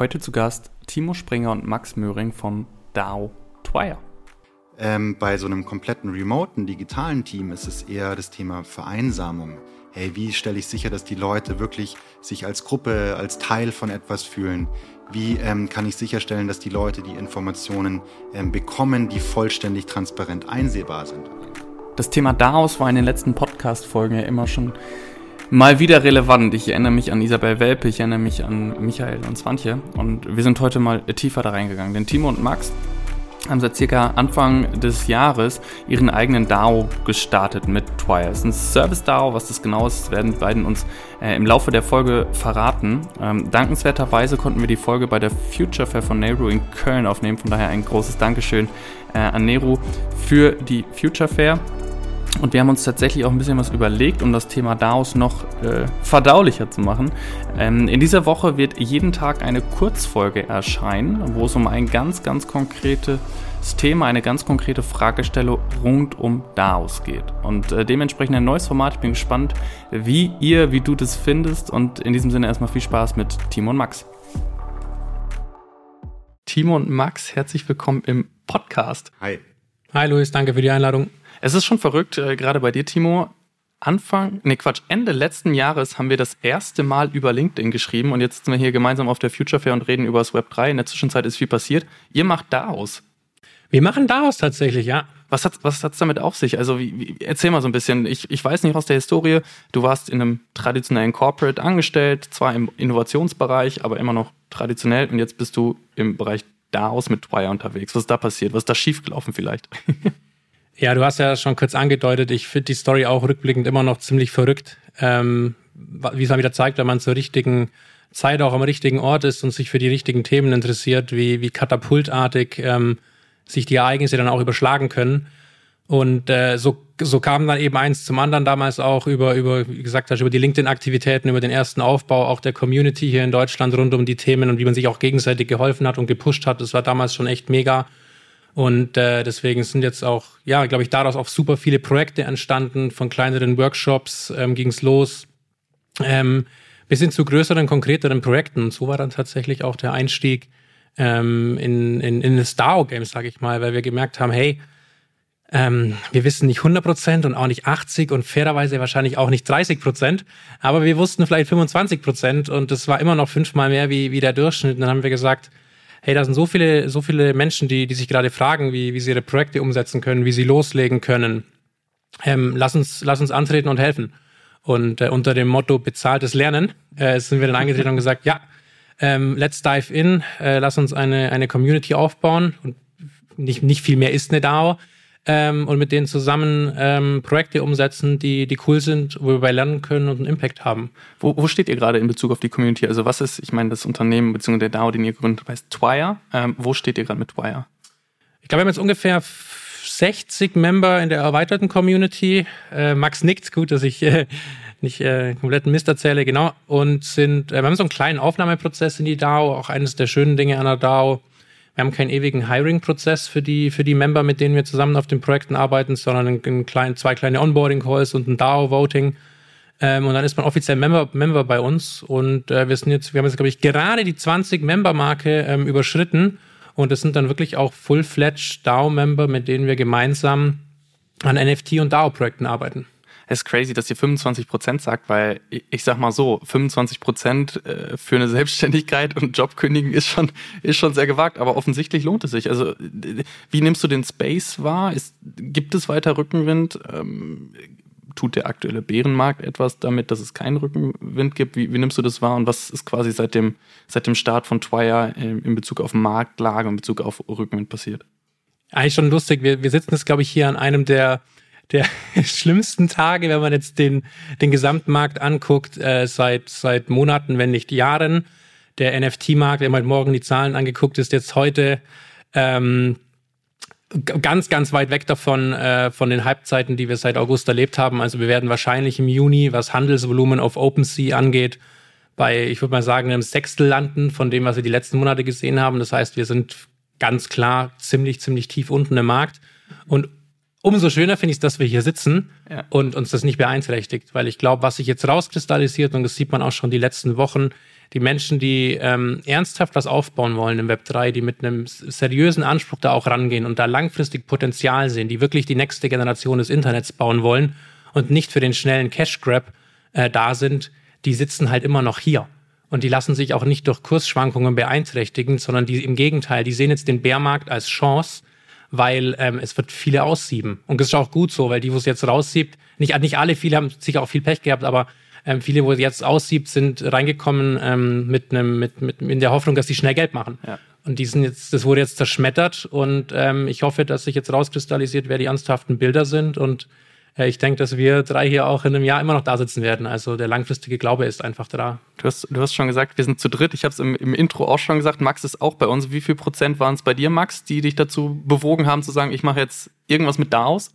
Heute zu Gast Timo Springer und Max Möhring vom DAO Twire. Ähm, bei so einem kompletten remoten digitalen Team ist es eher das Thema Vereinsamung. Hey, wie stelle ich sicher, dass die Leute wirklich sich als Gruppe, als Teil von etwas fühlen? Wie ähm, kann ich sicherstellen, dass die Leute die Informationen ähm, bekommen, die vollständig transparent einsehbar sind? Das Thema DAOs war in den letzten Podcast-Folgen ja immer schon mal wieder relevant. Ich erinnere mich an Isabel Welpe, ich erinnere mich an Michael und Swantje und wir sind heute mal tiefer da reingegangen. Denn Timo und Max haben seit circa Anfang des Jahres ihren eigenen DAO gestartet mit Twire. Es ist ein Service-DAO, was das genau ist, werden die beiden uns äh, im Laufe der Folge verraten. Ähm, dankenswerterweise konnten wir die Folge bei der Future Fair von Nehru in Köln aufnehmen, von daher ein großes Dankeschön äh, an Nehru für die Future Fair. Und wir haben uns tatsächlich auch ein bisschen was überlegt, um das Thema DAOs noch äh, verdaulicher zu machen. Ähm, in dieser Woche wird jeden Tag eine Kurzfolge erscheinen, wo es um ein ganz, ganz konkretes Thema, eine ganz konkrete Fragestellung rund um DAOs geht. Und äh, dementsprechend ein neues Format. Ich bin gespannt, wie ihr, wie du das findest. Und in diesem Sinne erstmal viel Spaß mit Timo und Max. Timo und Max, herzlich willkommen im Podcast. Hi. Hi Luis, danke für die Einladung. Es ist schon verrückt, äh, gerade bei dir, Timo. Anfang, nee Quatsch, Ende letzten Jahres haben wir das erste Mal über LinkedIn geschrieben und jetzt sitzen wir hier gemeinsam auf der Future Fair und reden über das Web 3. In der Zwischenzeit ist viel passiert. Ihr macht daraus. Wir machen daraus tatsächlich, ja. Was hat was hat's damit auf sich? Also wie, wie, erzähl mal so ein bisschen. Ich, ich weiß nicht aus der Historie. Du warst in einem traditionellen Corporate angestellt, zwar im Innovationsbereich, aber immer noch traditionell. Und jetzt bist du im Bereich daraus mit Twire unterwegs. Was ist da passiert? Was ist da schiefgelaufen vielleicht? Ja, du hast ja schon kurz angedeutet, ich finde die Story auch rückblickend immer noch ziemlich verrückt. Ähm, wie es mal wieder zeigt, wenn man zur richtigen Zeit auch am richtigen Ort ist und sich für die richtigen Themen interessiert, wie, wie katapultartig ähm, sich die Ereignisse dann auch überschlagen können. Und äh, so, so kam dann eben eins zum anderen damals auch über, über wie gesagt hast, über die LinkedIn-Aktivitäten, über den ersten Aufbau auch der Community hier in Deutschland rund um die Themen und wie man sich auch gegenseitig geholfen hat und gepusht hat. Das war damals schon echt mega. Und äh, deswegen sind jetzt auch, ja, glaube ich, daraus auch super viele Projekte entstanden. Von kleineren Workshops ähm, ging es los, ähm, bis hin zu größeren, konkreteren Projekten. Und so war dann tatsächlich auch der Einstieg ähm, in, in, in das DAO-Game, sage ich mal, weil wir gemerkt haben, hey, ähm, wir wissen nicht 100 Prozent und auch nicht 80 und fairerweise wahrscheinlich auch nicht 30 Prozent, aber wir wussten vielleicht 25 Prozent und das war immer noch fünfmal mehr wie, wie der Durchschnitt. Und dann haben wir gesagt, hey, da sind so viele, so viele Menschen, die, die sich gerade fragen, wie, wie sie ihre Projekte umsetzen können, wie sie loslegen können. Ähm, lass, uns, lass uns antreten und helfen. Und äh, unter dem Motto bezahltes Lernen äh, sind wir dann angetreten und gesagt, ja, ähm, let's dive in, äh, lass uns eine, eine Community aufbauen. Und nicht, nicht viel mehr ist eine DAO ähm, und mit denen zusammen ähm, Projekte umsetzen, die, die cool sind, wo wir bei lernen können und einen Impact haben. Wo, wo steht ihr gerade in Bezug auf die Community? Also was ist, ich meine, das Unternehmen bzw. der DAO, den ihr gegründet habt, heißt Twire. Ähm, wo steht ihr gerade mit Twire? Ich glaube, wir haben jetzt ungefähr 60 Member in der erweiterten Community. Äh, Max nickt, gut, dass ich äh, nicht äh, kompletten Mist erzähle, genau. Und sind, äh, wir haben so einen kleinen Aufnahmeprozess in die DAO, auch eines der schönen Dinge an der DAO wir haben keinen ewigen Hiring-Prozess für die, für die Member, mit denen wir zusammen auf den Projekten arbeiten, sondern einen, einen kleinen, zwei kleine Onboarding-Calls und ein DAO-Voting. Ähm, und dann ist man offiziell Member, Member bei uns. Und äh, wir sind jetzt, wir haben jetzt, glaube ich, gerade die 20-Member-Marke ähm, überschritten. Und das sind dann wirklich auch full-fledged DAO-Member, mit denen wir gemeinsam an NFT- und DAO-Projekten arbeiten ist crazy, dass ihr 25 Prozent sagt, weil ich sag mal so, 25 Prozent äh, für eine Selbstständigkeit und Job kündigen ist schon, ist schon sehr gewagt, aber offensichtlich lohnt es sich. Also, wie nimmst du den Space wahr? Ist, gibt es weiter Rückenwind? Ähm, tut der aktuelle Bärenmarkt etwas damit, dass es keinen Rückenwind gibt? Wie, wie, nimmst du das wahr und was ist quasi seit dem, seit dem Start von Twire in Bezug auf Marktlage in Bezug auf Rückenwind passiert? Eigentlich schon lustig. Wir, wir sitzen jetzt, glaube ich, hier an einem der der schlimmsten Tage, wenn man jetzt den, den Gesamtmarkt anguckt, äh, seit, seit Monaten, wenn nicht Jahren. Der NFT-Markt, haben heute Morgen die Zahlen angeguckt, ist jetzt heute ähm, ganz, ganz weit weg davon, äh, von den Halbzeiten, die wir seit August erlebt haben. Also wir werden wahrscheinlich im Juni, was Handelsvolumen auf OpenSea angeht, bei, ich würde mal sagen, einem Sechstel landen von dem, was wir die letzten Monate gesehen haben. Das heißt, wir sind ganz klar ziemlich, ziemlich tief unten im Markt. Und umso schöner finde ich es, dass wir hier sitzen ja. und uns das nicht beeinträchtigt, weil ich glaube, was sich jetzt rauskristallisiert, und das sieht man auch schon die letzten Wochen, die Menschen, die ähm, ernsthaft was aufbauen wollen im Web 3, die mit einem seriösen Anspruch da auch rangehen und da langfristig Potenzial sehen, die wirklich die nächste Generation des Internets bauen wollen und nicht für den schnellen Cash Grab äh, da sind, die sitzen halt immer noch hier. Und die lassen sich auch nicht durch Kursschwankungen beeinträchtigen, sondern die im Gegenteil, die sehen jetzt den Bärmarkt als Chance, weil ähm, es wird viele aussieben. Und das ist auch gut so, weil die, wo es jetzt raussiebt, nicht, nicht alle, viele haben sicher auch viel Pech gehabt, aber ähm, viele, wo es jetzt aussiebt, sind reingekommen ähm, mit einem, mit, mit, in der Hoffnung, dass sie schnell Geld machen. Ja. Und die sind jetzt, das wurde jetzt zerschmettert und ähm, ich hoffe, dass sich jetzt rauskristallisiert, wer die ernsthaften Bilder sind und ich denke, dass wir drei hier auch in einem Jahr immer noch da sitzen werden. Also der langfristige Glaube ist einfach da. Du hast, du hast schon gesagt, wir sind zu dritt. Ich habe es im, im, Intro auch schon gesagt. Max ist auch bei uns. Wie viel Prozent waren es bei dir, Max, die dich dazu bewogen haben, zu sagen, ich mache jetzt irgendwas mit DAOs?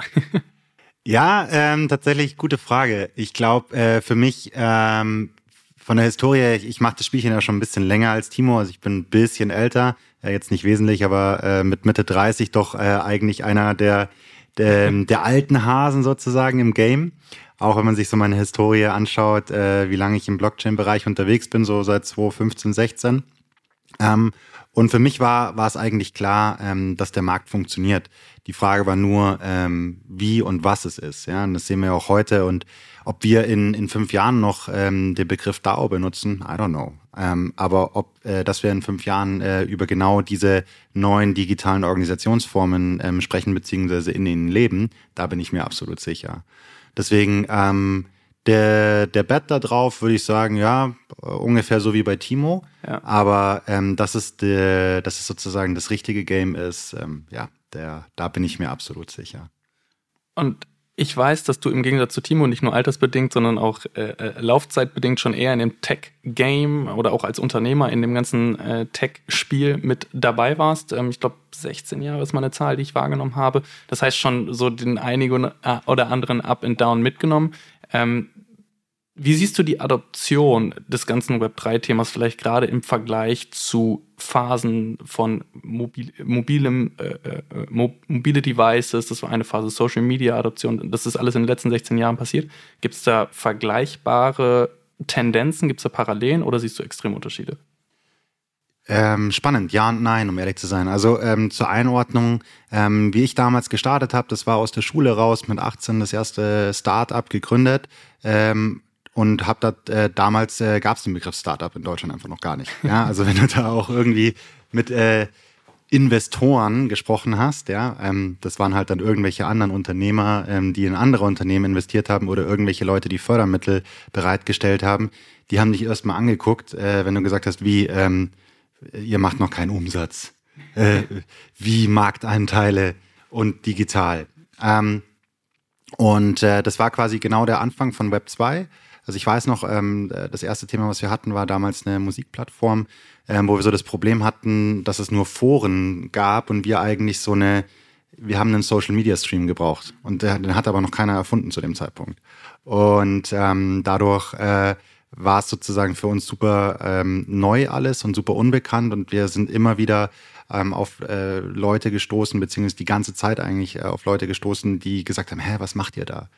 ja, ähm, tatsächlich gute Frage. Ich glaube, äh, für mich ähm, von der Historie, ich, ich mache das Spielchen ja schon ein bisschen länger als Timo. Also ich bin ein bisschen älter, äh, jetzt nicht wesentlich, aber äh, mit Mitte 30 doch äh, eigentlich einer der der, der alten Hasen sozusagen im Game. Auch wenn man sich so meine Historie anschaut, äh, wie lange ich im Blockchain-Bereich unterwegs bin, so seit 2015, 16. Ähm, und für mich war, war es eigentlich klar, ähm, dass der Markt funktioniert. Die Frage war nur, ähm, wie und was es ist. Ja, und das sehen wir auch heute. Und ob wir in, in fünf Jahren noch ähm, den Begriff DAO benutzen, I don't know. Ähm, aber ob, äh, dass wir in fünf Jahren äh, über genau diese neuen digitalen Organisationsformen ähm, sprechen, beziehungsweise in ihnen leben, da bin ich mir absolut sicher. Deswegen, ähm, der, der Bet da drauf würde ich sagen, ja, ungefähr so wie bei Timo. Ja. Aber ähm, dass, es de, dass es sozusagen das richtige Game ist, ähm, ja, der, da bin ich mir absolut sicher. Und ich weiß, dass du im Gegensatz zu Timo nicht nur altersbedingt, sondern auch äh, äh, laufzeitbedingt schon eher in dem Tech-Game oder auch als Unternehmer in dem ganzen äh, Tech-Spiel mit dabei warst. Ähm, ich glaube, 16 Jahre ist mal eine Zahl, die ich wahrgenommen habe. Das heißt schon so den einigen äh, oder anderen Up and Down mitgenommen. Ähm, wie siehst du die Adoption des ganzen Web3-Themas vielleicht gerade im Vergleich zu Phasen von mobil, mobilem, äh, äh, mobile Devices? Das war eine Phase Social Media Adoption. Das ist alles in den letzten 16 Jahren passiert. Gibt es da vergleichbare Tendenzen? Gibt es da Parallelen oder siehst du extreme Unterschiede? Ähm, spannend, ja und nein, um ehrlich zu sein. Also ähm, zur Einordnung, ähm, wie ich damals gestartet habe, das war aus der Schule raus, mit 18 das erste Start-up gegründet. Ähm, und habe da äh, damals äh, gab es den Begriff Startup in Deutschland einfach noch gar nicht. Ja, also wenn du da auch irgendwie mit äh, Investoren gesprochen hast, ja, ähm, das waren halt dann irgendwelche anderen Unternehmer, ähm, die in andere Unternehmen investiert haben oder irgendwelche Leute, die Fördermittel bereitgestellt haben, die haben dich erstmal angeguckt, äh, wenn du gesagt hast, wie ähm, ihr macht noch keinen Umsatz, äh, wie Markteinteile und digital. Ähm, und äh, das war quasi genau der Anfang von Web 2. Also ich weiß noch, ähm, das erste Thema, was wir hatten, war damals eine Musikplattform, ähm, wo wir so das Problem hatten, dass es nur Foren gab und wir eigentlich so eine, wir haben einen Social Media Stream gebraucht und der, den hat aber noch keiner erfunden zu dem Zeitpunkt. Und ähm, dadurch äh, war es sozusagen für uns super ähm, neu alles und super unbekannt und wir sind immer wieder ähm, auf äh, Leute gestoßen, beziehungsweise die ganze Zeit eigentlich äh, auf Leute gestoßen, die gesagt haben, hä, was macht ihr da?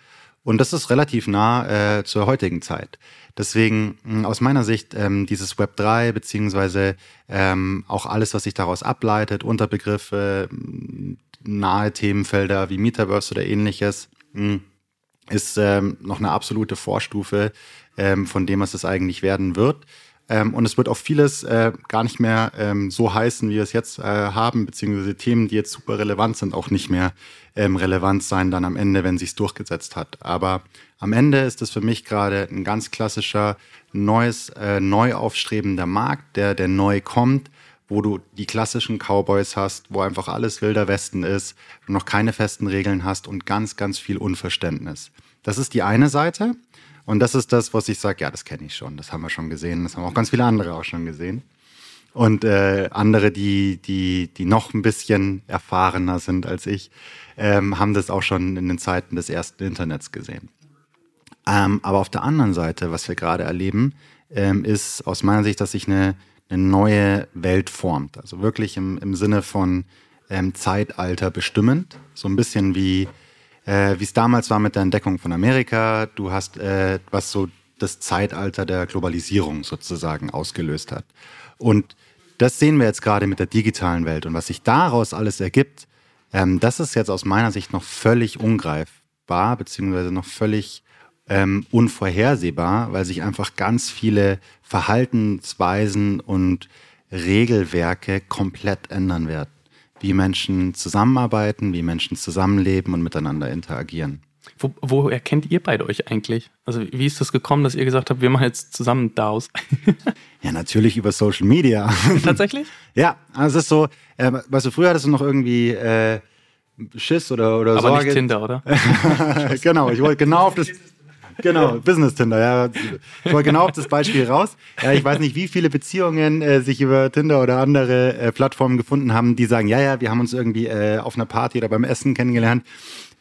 Und das ist relativ nah äh, zur heutigen Zeit. Deswegen hm, aus meiner Sicht ähm, dieses Web 3 beziehungsweise ähm, auch alles, was sich daraus ableitet, Unterbegriffe, hm, nahe Themenfelder wie Metaverse oder ähnliches, mh, hm, ist ähm, noch eine absolute Vorstufe ähm, von dem, was es eigentlich werden wird. Ähm, und es wird auch vieles äh, gar nicht mehr ähm, so heißen, wie wir es jetzt äh, haben, beziehungsweise Themen, die jetzt super relevant sind, auch nicht mehr ähm, relevant sein dann am Ende, wenn sich's durchgesetzt hat. Aber am Ende ist es für mich gerade ein ganz klassischer neues, äh, neu aufstrebender Markt, der, der neu kommt, wo du die klassischen Cowboys hast, wo einfach alles wilder Westen ist, du noch keine festen Regeln hast und ganz, ganz viel Unverständnis. Das ist die eine Seite. Und das ist das, was ich sage, ja, das kenne ich schon, das haben wir schon gesehen, das haben auch ganz viele andere auch schon gesehen. Und äh, andere, die, die, die noch ein bisschen erfahrener sind als ich, ähm, haben das auch schon in den Zeiten des ersten Internets gesehen. Ähm, aber auf der anderen Seite, was wir gerade erleben, ähm, ist aus meiner Sicht, dass sich eine, eine neue Welt formt. Also wirklich im, im Sinne von ähm, Zeitalter bestimmend. So ein bisschen wie äh, wie es damals war mit der Entdeckung von Amerika. Du hast, äh, was so das Zeitalter der Globalisierung sozusagen ausgelöst hat. Und das sehen wir jetzt gerade mit der digitalen Welt. Und was sich daraus alles ergibt, ähm, das ist jetzt aus meiner Sicht noch völlig ungreifbar, beziehungsweise noch völlig ähm, unvorhersehbar, weil sich einfach ganz viele Verhaltensweisen und Regelwerke komplett ändern werden. Wie Menschen zusammenarbeiten, wie Menschen zusammenleben und miteinander interagieren. Wo, woher kennt ihr beide euch eigentlich? Also wie ist das gekommen, dass ihr gesagt habt, wir machen jetzt zusammen DAOs? ja, natürlich über Social Media. Tatsächlich? ja, also es ist so, äh, weißt du, früher hattest du noch irgendwie äh, Schiss oder, oder Aber Sorge. nicht Tinder, oder? genau, ich wollte genau auf das... Genau, Business Tinder, ja. Ich wollte genau auf das Beispiel raus. Ja, ich weiß nicht, wie viele Beziehungen äh, sich über Tinder oder andere äh, Plattformen gefunden haben, die sagen, ja, ja, wir haben uns irgendwie äh, auf einer Party oder beim Essen kennengelernt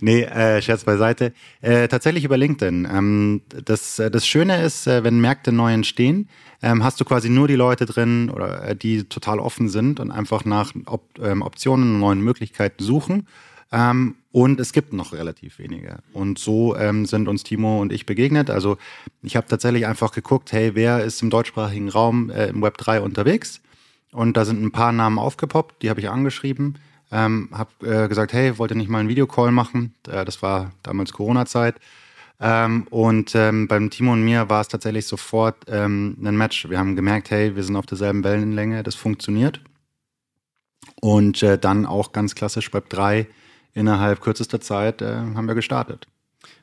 Nee, äh, Scherz beiseite. Äh, tatsächlich über LinkedIn. Ähm, das, äh, das Schöne ist, äh, wenn Märkte neu entstehen, ähm, hast du quasi nur die Leute drin, oder äh, die total offen sind und einfach nach Op ähm, Optionen und neuen Möglichkeiten suchen. Ähm, und es gibt noch relativ wenige. Und so ähm, sind uns Timo und ich begegnet. Also ich habe tatsächlich einfach geguckt, hey, wer ist im deutschsprachigen Raum äh, im Web 3 unterwegs? Und da sind ein paar Namen aufgepoppt, die habe ich angeschrieben ähm, habe äh, gesagt, hey, wollt ihr nicht mal einen Videocall machen? Äh, das war damals Corona-Zeit. Ähm, und ähm, beim Timo und mir war es tatsächlich sofort ähm, ein Match. Wir haben gemerkt, hey, wir sind auf derselben Wellenlänge, das funktioniert. Und äh, dann auch ganz klassisch Web 3 innerhalb kürzester Zeit äh, haben wir gestartet.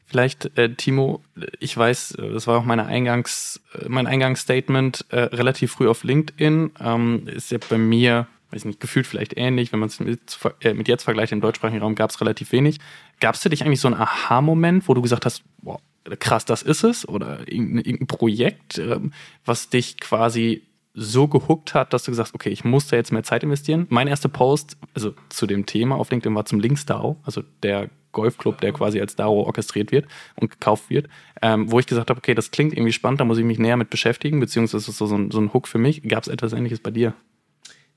Vielleicht, äh, Timo, ich weiß, das war auch meine Eingangs, äh, mein Eingangsstatement äh, relativ früh auf LinkedIn. Ähm, ist ja bei mir weiß nicht, gefühlt vielleicht ähnlich, wenn man es mit, äh, mit, jetzt vergleicht, im deutschsprachigen Raum gab es relativ wenig. Gab es für dich eigentlich so einen Aha-Moment, wo du gesagt hast, boah, krass, das ist es? Oder irgendein, irgendein Projekt, ähm, was dich quasi so gehuckt hat, dass du gesagt hast, okay, ich muss da jetzt mehr Zeit investieren. Mein erster Post, also zu dem Thema auf LinkedIn war zum Linksdao, also der Golfclub, der quasi als DAO orchestriert wird und gekauft wird, ähm, wo ich gesagt habe, okay, das klingt irgendwie spannend, da muss ich mich näher mit beschäftigen, beziehungsweise ist das so ein, so ein Hook für mich. Gab es etwas Ähnliches bei dir?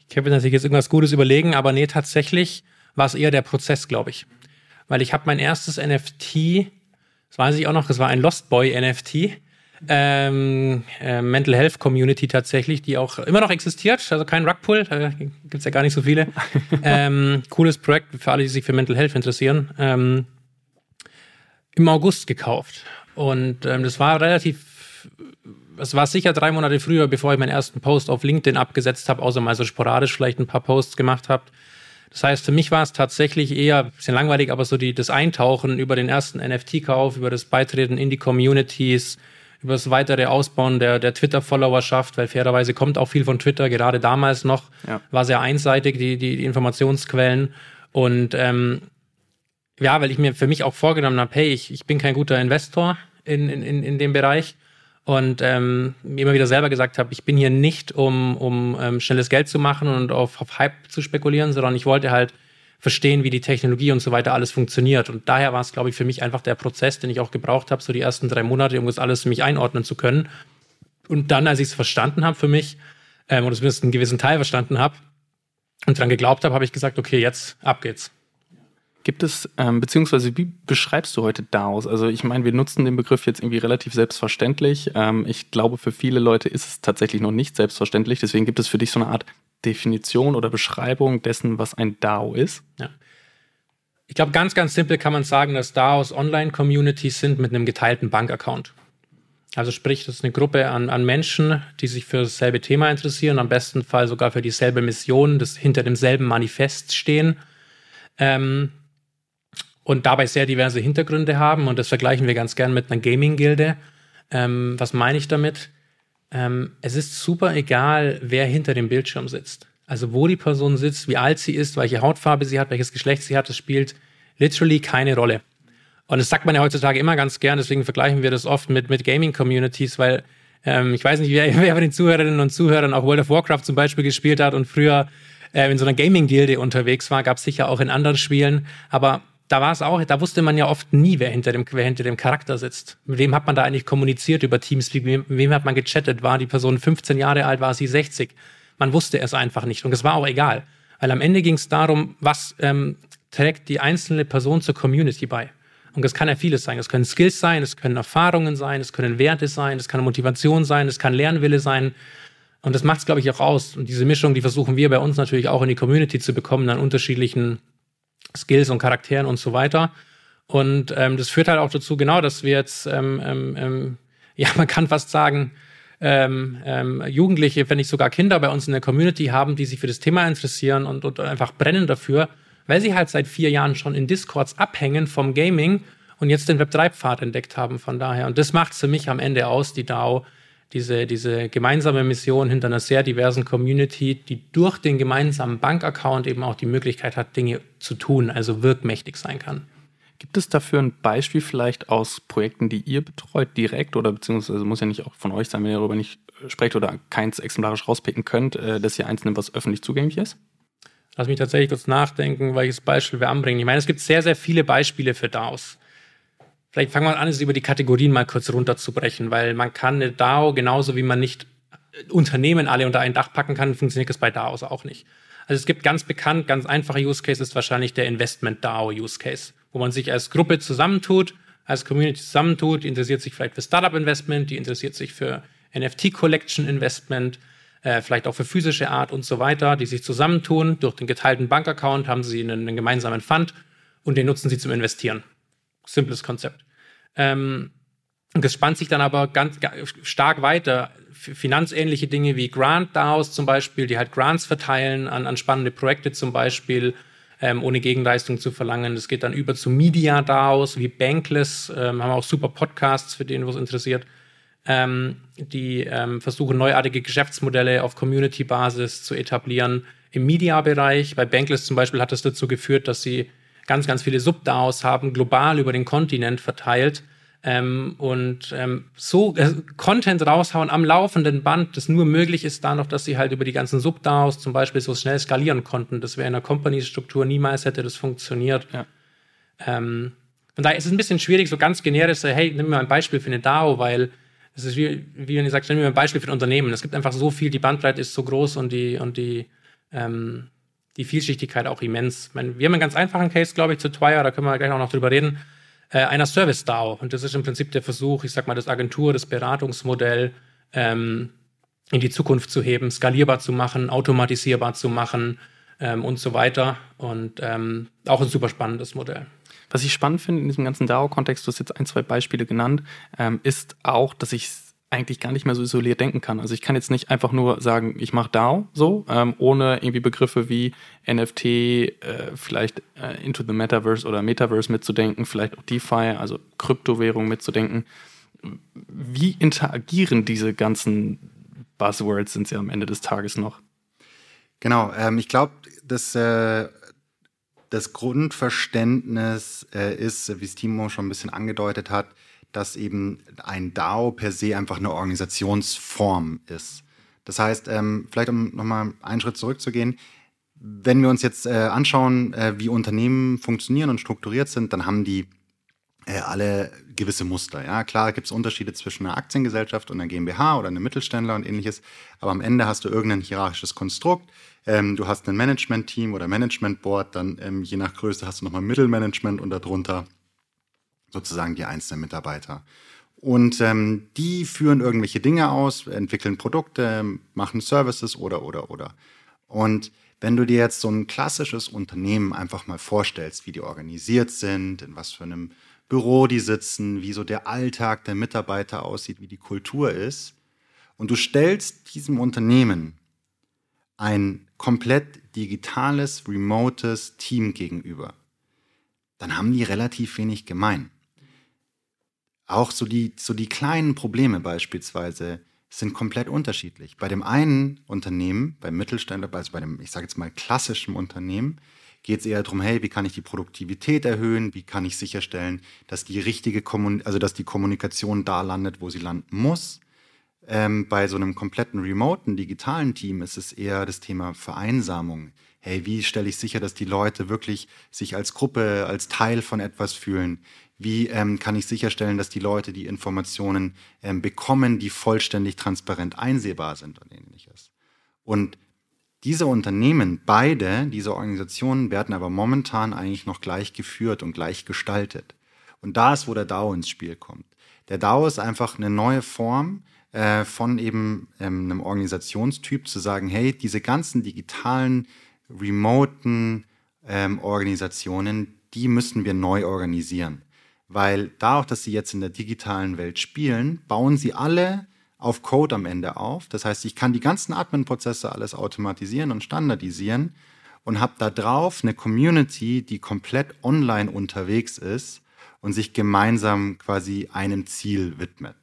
Ich habe natürlich jetzt irgendwas Gutes überlegen, aber nee, tatsächlich war es eher der Prozess, glaube ich. Weil ich habe mein erstes NFT, das weiß ich auch noch, das war ein Lost Boy NFT, ähm, äh, Mental Health Community tatsächlich, die auch immer noch existiert, also kein Rugpull, da gibt es ja gar nicht so viele. ähm, cooles Projekt für alle, die sich für Mental Health interessieren. Ähm, Im August gekauft. Und ähm, das war relativ es war sicher drei Monate früher, bevor ich meinen ersten Post auf LinkedIn abgesetzt habe, außer mal so sporadisch vielleicht ein paar Posts gemacht habe. Das heißt, für mich war es tatsächlich eher ein bisschen langweilig, aber so die, das Eintauchen über den ersten NFT-Kauf, über das Beitreten in die Communities, über das weitere Ausbauen der, der Twitter-Followerschaft, weil fairerweise kommt auch viel von Twitter, gerade damals noch, ja. war sehr einseitig, die, die, die Informationsquellen. Und ähm, ja, weil ich mir für mich auch vorgenommen habe, hey, ich, ich bin kein guter Investor in, in, in dem Bereich und ähm, immer wieder selber gesagt habe, ich bin hier nicht, um, um ähm, schnelles Geld zu machen und auf, auf Hype zu spekulieren, sondern ich wollte halt verstehen, wie die Technologie und so weiter alles funktioniert. Und daher war es, glaube ich, für mich einfach der Prozess, den ich auch gebraucht habe, so die ersten drei Monate, um das alles für mich einordnen zu können. Und dann, als ich es verstanden habe für mich, ähm, oder zumindest einen gewissen Teil verstanden habe und dran geglaubt habe, habe ich gesagt, okay, jetzt ab geht's. Gibt es, ähm, beziehungsweise wie beschreibst du heute DAOs? Also ich meine, wir nutzen den Begriff jetzt irgendwie relativ selbstverständlich. Ähm, ich glaube, für viele Leute ist es tatsächlich noch nicht selbstverständlich. Deswegen gibt es für dich so eine Art Definition oder Beschreibung dessen, was ein DAO ist? Ja. Ich glaube, ganz, ganz simpel kann man sagen, dass DAOs Online-Communities sind mit einem geteilten Bankaccount. Also sprich, das ist eine Gruppe an, an Menschen, die sich für dasselbe Thema interessieren, am besten Fall sogar für dieselbe Mission, das hinter demselben Manifest stehen. Ähm, und dabei sehr diverse Hintergründe haben. Und das vergleichen wir ganz gern mit einer Gaming-Gilde. Ähm, was meine ich damit? Ähm, es ist super egal, wer hinter dem Bildschirm sitzt. Also wo die Person sitzt, wie alt sie ist, welche Hautfarbe sie hat, welches Geschlecht sie hat, das spielt literally keine Rolle. Und das sagt man ja heutzutage immer ganz gern, deswegen vergleichen wir das oft mit, mit Gaming-Communities, weil ähm, ich weiß nicht, wer, wer von den Zuhörerinnen und Zuhörern auch World of Warcraft zum Beispiel gespielt hat und früher äh, in so einer Gaming-Gilde unterwegs war, gab es sicher auch in anderen Spielen, aber da war es auch, da wusste man ja oft nie, wer hinter dem, wer hinter dem Charakter sitzt. Mit wem hat man da eigentlich kommuniziert über Teams? Mit wem, mit wem hat man gechattet? War die Person 15 Jahre alt? War sie 60? Man wusste es einfach nicht. Und es war auch egal. Weil am Ende ging es darum, was ähm, trägt die einzelne Person zur Community bei. Und das kann ja vieles sein. Es können Skills sein, es können Erfahrungen sein, es können Werte sein, es kann Motivation sein, es kann Lernwille sein. Und das macht es, glaube ich, auch aus. Und diese Mischung, die versuchen wir bei uns natürlich auch in die Community zu bekommen, an unterschiedlichen Skills und Charakteren und so weiter. Und ähm, das führt halt auch dazu, genau, dass wir jetzt, ähm, ähm, ähm ja, man kann fast sagen, ähm, ähm, Jugendliche, wenn nicht sogar Kinder bei uns in der Community haben, die sich für das Thema interessieren und, und einfach brennen dafür, weil sie halt seit vier Jahren schon in Discords abhängen vom Gaming und jetzt den Web3-Pfad entdeckt haben von daher. Und das macht für mich am Ende aus, die DAO, diese, diese gemeinsame Mission hinter einer sehr diversen Community, die durch den gemeinsamen Bankaccount eben auch die Möglichkeit hat, Dinge zu tun, also wirkmächtig sein kann. Gibt es dafür ein Beispiel vielleicht aus Projekten, die ihr betreut, direkt oder beziehungsweise muss ja nicht auch von euch sein, wenn ihr darüber nicht sprecht oder keins exemplarisch rauspicken könnt, äh, dass ihr eins nimmt, was öffentlich zugänglich ist? Lass mich tatsächlich kurz nachdenken, welches Beispiel wir anbringen. Ich meine, es gibt sehr, sehr viele Beispiele für DAOs. Vielleicht fangen wir an, es über die Kategorien mal kurz runterzubrechen, weil man kann eine DAO genauso wie man nicht Unternehmen alle unter ein Dach packen kann, funktioniert das bei DAOs auch nicht. Also es gibt ganz bekannt, ganz einfache Use Case ist wahrscheinlich der Investment DAO Use Case wo man sich als Gruppe zusammentut, als Community zusammentut, die interessiert sich vielleicht für Startup Investment, die interessiert sich für NFT Collection Investment, äh, vielleicht auch für physische Art und so weiter, die sich zusammentun. Durch den geteilten Bankaccount haben sie einen, einen gemeinsamen Fund und den nutzen sie zum Investieren. Simples Konzept. Ähm, das spannt sich dann aber ganz, ganz stark weiter. Finanzähnliche Dinge wie Grant DAOs zum Beispiel, die halt Grants verteilen an, an spannende Projekte zum Beispiel ähm, ohne Gegenleistung zu verlangen. Das geht dann über zu Media DAOs wie Bankless, ähm, haben auch super Podcasts für den, was interessiert, ähm, die ähm, versuchen neuartige Geschäftsmodelle auf Community-Basis zu etablieren. Im Media-Bereich, bei Bankless zum Beispiel hat das dazu geführt, dass sie ganz, ganz viele Sub-DAOs haben, global über den Kontinent verteilt, ähm, und ähm, so äh, Content raushauen am laufenden Band, das nur möglich ist da noch, dass sie halt über die ganzen Subdaos zum Beispiel so schnell skalieren konnten. Das wäre in der Company-Struktur niemals hätte das funktioniert. Ja. Ähm, von daher ist es ein bisschen schwierig, so ganz generisch zu, hey, nimm mir mal ein Beispiel für eine DAO, weil es ist wie, wie wenn ihr sagt, nimm mir mal ein Beispiel für ein Unternehmen. Es gibt einfach so viel, die Bandbreite ist so groß und die, und die, ähm, die Vielschichtigkeit auch immens. Meine, wir haben einen ganz einfachen Case, glaube ich, zu Twire, da können wir gleich auch noch drüber reden äh, einer Service DAO. Und das ist im Prinzip der Versuch, ich sag mal, das Agentur, das Beratungsmodell ähm, in die Zukunft zu heben, skalierbar zu machen, automatisierbar zu machen ähm, und so weiter. Und ähm, auch ein super spannendes Modell. Was ich spannend finde in diesem ganzen DAO-Kontext, du hast jetzt ein, zwei Beispiele genannt, ähm, ist auch, dass ich eigentlich gar nicht mehr so isoliert denken kann. Also ich kann jetzt nicht einfach nur sagen, ich mache DAO so, ähm, ohne irgendwie Begriffe wie NFT, äh, vielleicht äh, into the Metaverse oder Metaverse mitzudenken, vielleicht auch DeFi, also Kryptowährung mitzudenken. Wie interagieren diese ganzen Buzzwords sind sie am Ende des Tages noch? Genau, ähm, ich glaube, dass äh, das Grundverständnis äh, ist, wie es Timo schon ein bisschen angedeutet hat, dass eben ein DAO per se einfach eine Organisationsform ist. Das heißt, ähm, vielleicht um nochmal einen Schritt zurückzugehen, wenn wir uns jetzt äh, anschauen, äh, wie Unternehmen funktionieren und strukturiert sind, dann haben die äh, alle gewisse Muster. Ja, klar gibt es Unterschiede zwischen einer Aktiengesellschaft und einer GmbH oder einem Mittelständler und ähnliches, aber am Ende hast du irgendein hierarchisches Konstrukt. Ähm, du hast ein Management-Team oder Management-Board, dann ähm, je nach Größe hast du nochmal Mittelmanagement und darunter sozusagen die einzelnen Mitarbeiter. Und ähm, die führen irgendwelche Dinge aus, entwickeln Produkte, machen Services oder, oder, oder. Und wenn du dir jetzt so ein klassisches Unternehmen einfach mal vorstellst, wie die organisiert sind, in was für einem Büro die sitzen, wie so der Alltag der Mitarbeiter aussieht, wie die Kultur ist, und du stellst diesem Unternehmen ein komplett digitales, remotes Team gegenüber, dann haben die relativ wenig gemein. Auch so die, so die kleinen Probleme beispielsweise sind komplett unterschiedlich. Bei dem einen Unternehmen, beim Mittelständler, also bei dem, ich sage jetzt mal, klassischen Unternehmen, geht es eher darum, hey, wie kann ich die Produktivität erhöhen, wie kann ich sicherstellen, dass die richtige Kommun also dass die Kommunikation da landet, wo sie landen muss. Ähm, bei so einem kompletten remoten digitalen Team ist es eher das Thema Vereinsamung. Hey, wie stelle ich sicher, dass die Leute wirklich sich als Gruppe, als Teil von etwas fühlen? Wie ähm, kann ich sicherstellen, dass die Leute die Informationen ähm, bekommen, die vollständig transparent einsehbar sind und ähnliches. Und diese Unternehmen, beide, diese Organisationen werden aber momentan eigentlich noch gleich geführt und gleich gestaltet. Und da ist, wo der DAO ins Spiel kommt. Der DAO ist einfach eine neue Form äh, von eben ähm, einem Organisationstyp zu sagen, hey, diese ganzen digitalen, remoten ähm, Organisationen, die müssen wir neu organisieren. Weil da auch, dass sie jetzt in der digitalen Welt spielen, bauen sie alle auf Code am Ende auf. Das heißt, ich kann die ganzen Admin-Prozesse alles automatisieren und standardisieren und habe da drauf eine Community, die komplett online unterwegs ist und sich gemeinsam quasi einem Ziel widmet.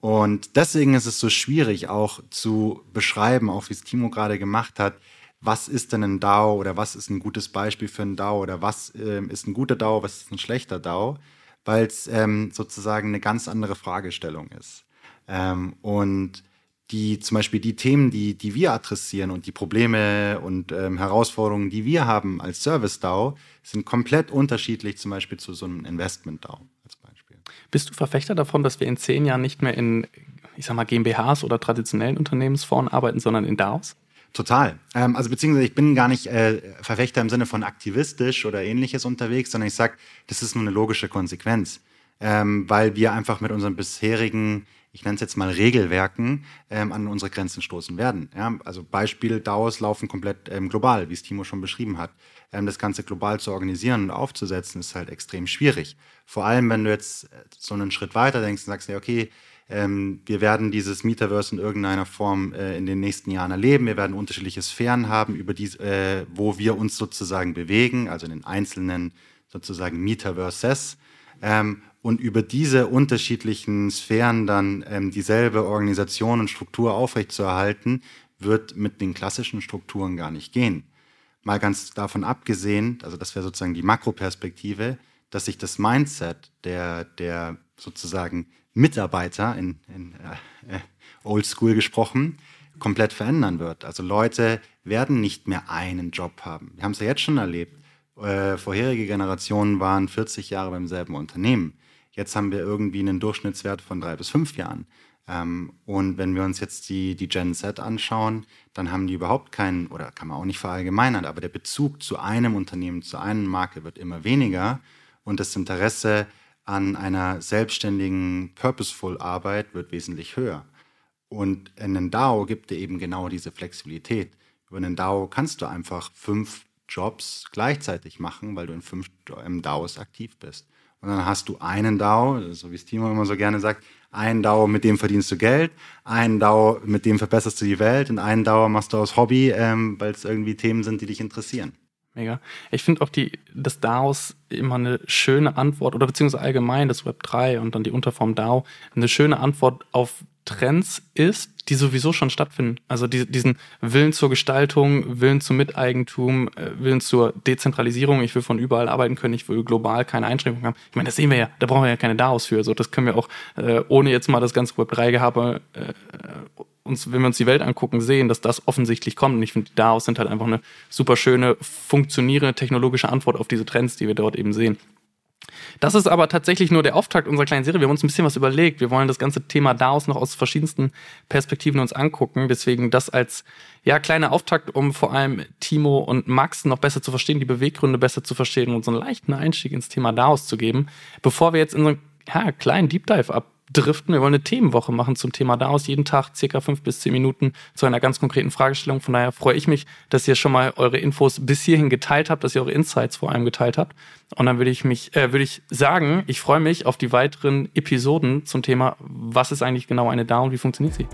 Und deswegen ist es so schwierig auch zu beschreiben, auch wie es Timo gerade gemacht hat, was ist denn ein DAO oder was ist ein gutes Beispiel für ein DAO oder was äh, ist ein guter DAO, was ist ein schlechter DAO, weil es ähm, sozusagen eine ganz andere Fragestellung ist. Ähm, und die zum Beispiel die Themen, die, die wir adressieren und die Probleme und ähm, Herausforderungen, die wir haben als Service DAO, sind komplett unterschiedlich zum Beispiel zu so einem Investment DAO als Beispiel. Bist du Verfechter davon, dass wir in zehn Jahren nicht mehr in, ich sag mal, GmbHs oder traditionellen Unternehmensformen arbeiten, sondern in DAOs? Total. Ähm, also beziehungsweise ich bin gar nicht äh, Verfechter im Sinne von aktivistisch oder ähnliches unterwegs, sondern ich sage, das ist nur eine logische Konsequenz, ähm, weil wir einfach mit unseren bisherigen, ich nenne es jetzt mal Regelwerken, ähm, an unsere Grenzen stoßen werden. Ja? Also Beispiel, DAOs laufen komplett ähm, global, wie es Timo schon beschrieben hat. Ähm, das Ganze global zu organisieren und aufzusetzen, ist halt extrem schwierig. Vor allem, wenn du jetzt äh, so einen Schritt weiter denkst und sagst, ja, okay, ähm, wir werden dieses Metaverse in irgendeiner Form äh, in den nächsten Jahren erleben. Wir werden unterschiedliche Sphären haben, über die, äh, wo wir uns sozusagen bewegen, also in den einzelnen sozusagen Metaverses. Ähm, und über diese unterschiedlichen Sphären dann ähm, dieselbe Organisation und Struktur aufrechtzuerhalten, wird mit den klassischen Strukturen gar nicht gehen. Mal ganz davon abgesehen, also das wäre sozusagen die Makroperspektive, dass sich das Mindset der, der sozusagen Mitarbeiter in, in äh, äh, Old School gesprochen komplett verändern wird. Also Leute werden nicht mehr einen Job haben. Wir haben es ja jetzt schon erlebt. Äh, vorherige Generationen waren 40 Jahre beim selben Unternehmen. Jetzt haben wir irgendwie einen Durchschnittswert von drei bis fünf Jahren. Ähm, und wenn wir uns jetzt die, die Gen Z anschauen, dann haben die überhaupt keinen, oder kann man auch nicht verallgemeinern, aber der Bezug zu einem Unternehmen, zu einer Marke wird immer weniger und das Interesse an einer selbstständigen Purposeful Arbeit wird wesentlich höher. Und in einem DAO gibt dir eben genau diese Flexibilität. Über einen DAO kannst du einfach fünf Jobs gleichzeitig machen, weil du in fünf DAOs aktiv bist. Und dann hast du einen DAO, so wie es Timo immer so gerne sagt, einen DAO, mit dem verdienst du Geld, einen DAO, mit dem verbesserst du die Welt und einen DAO machst du aus Hobby, ähm, weil es irgendwie Themen sind, die dich interessieren. Mega. Ich finde auch die, das DAOs immer eine schöne Antwort oder beziehungsweise allgemein das Web 3 und dann die Unterform DAO eine schöne Antwort auf Trends ist, die sowieso schon stattfinden. Also die, diesen Willen zur Gestaltung, Willen zum Miteigentum, äh, Willen zur Dezentralisierung. Ich will von überall arbeiten können, ich will global keine Einschränkungen haben. Ich meine, das sehen wir ja, da brauchen wir ja keine DAOs für. So, das können wir auch äh, ohne jetzt mal das ganze Web 3 Gehabe äh, uns, wenn wir uns die Welt angucken, sehen, dass das offensichtlich kommt. Und ich finde, die DAOs sind halt einfach eine super schöne, funktionierende technologische Antwort auf diese Trends, die wir dort eben sehen. Das ist aber tatsächlich nur der Auftakt unserer kleinen Serie. Wir haben uns ein bisschen was überlegt. Wir wollen das ganze Thema DAOs noch aus verschiedensten Perspektiven uns angucken. Deswegen das als ja kleiner Auftakt, um vor allem Timo und Max noch besser zu verstehen, die Beweggründe besser zu verstehen und uns einen leichten Einstieg ins Thema DAOs zu geben. Bevor wir jetzt in so einen ja, kleinen Deep Dive ab driften. Wir wollen eine Themenwoche machen zum Thema daraus. Jeden Tag circa fünf bis zehn Minuten zu einer ganz konkreten Fragestellung. Von daher freue ich mich, dass ihr schon mal eure Infos bis hierhin geteilt habt, dass ihr eure Insights vor allem geteilt habt. Und dann würde ich mich, äh, würde ich sagen, ich freue mich auf die weiteren Episoden zum Thema, was ist eigentlich genau eine DAO und wie funktioniert sie?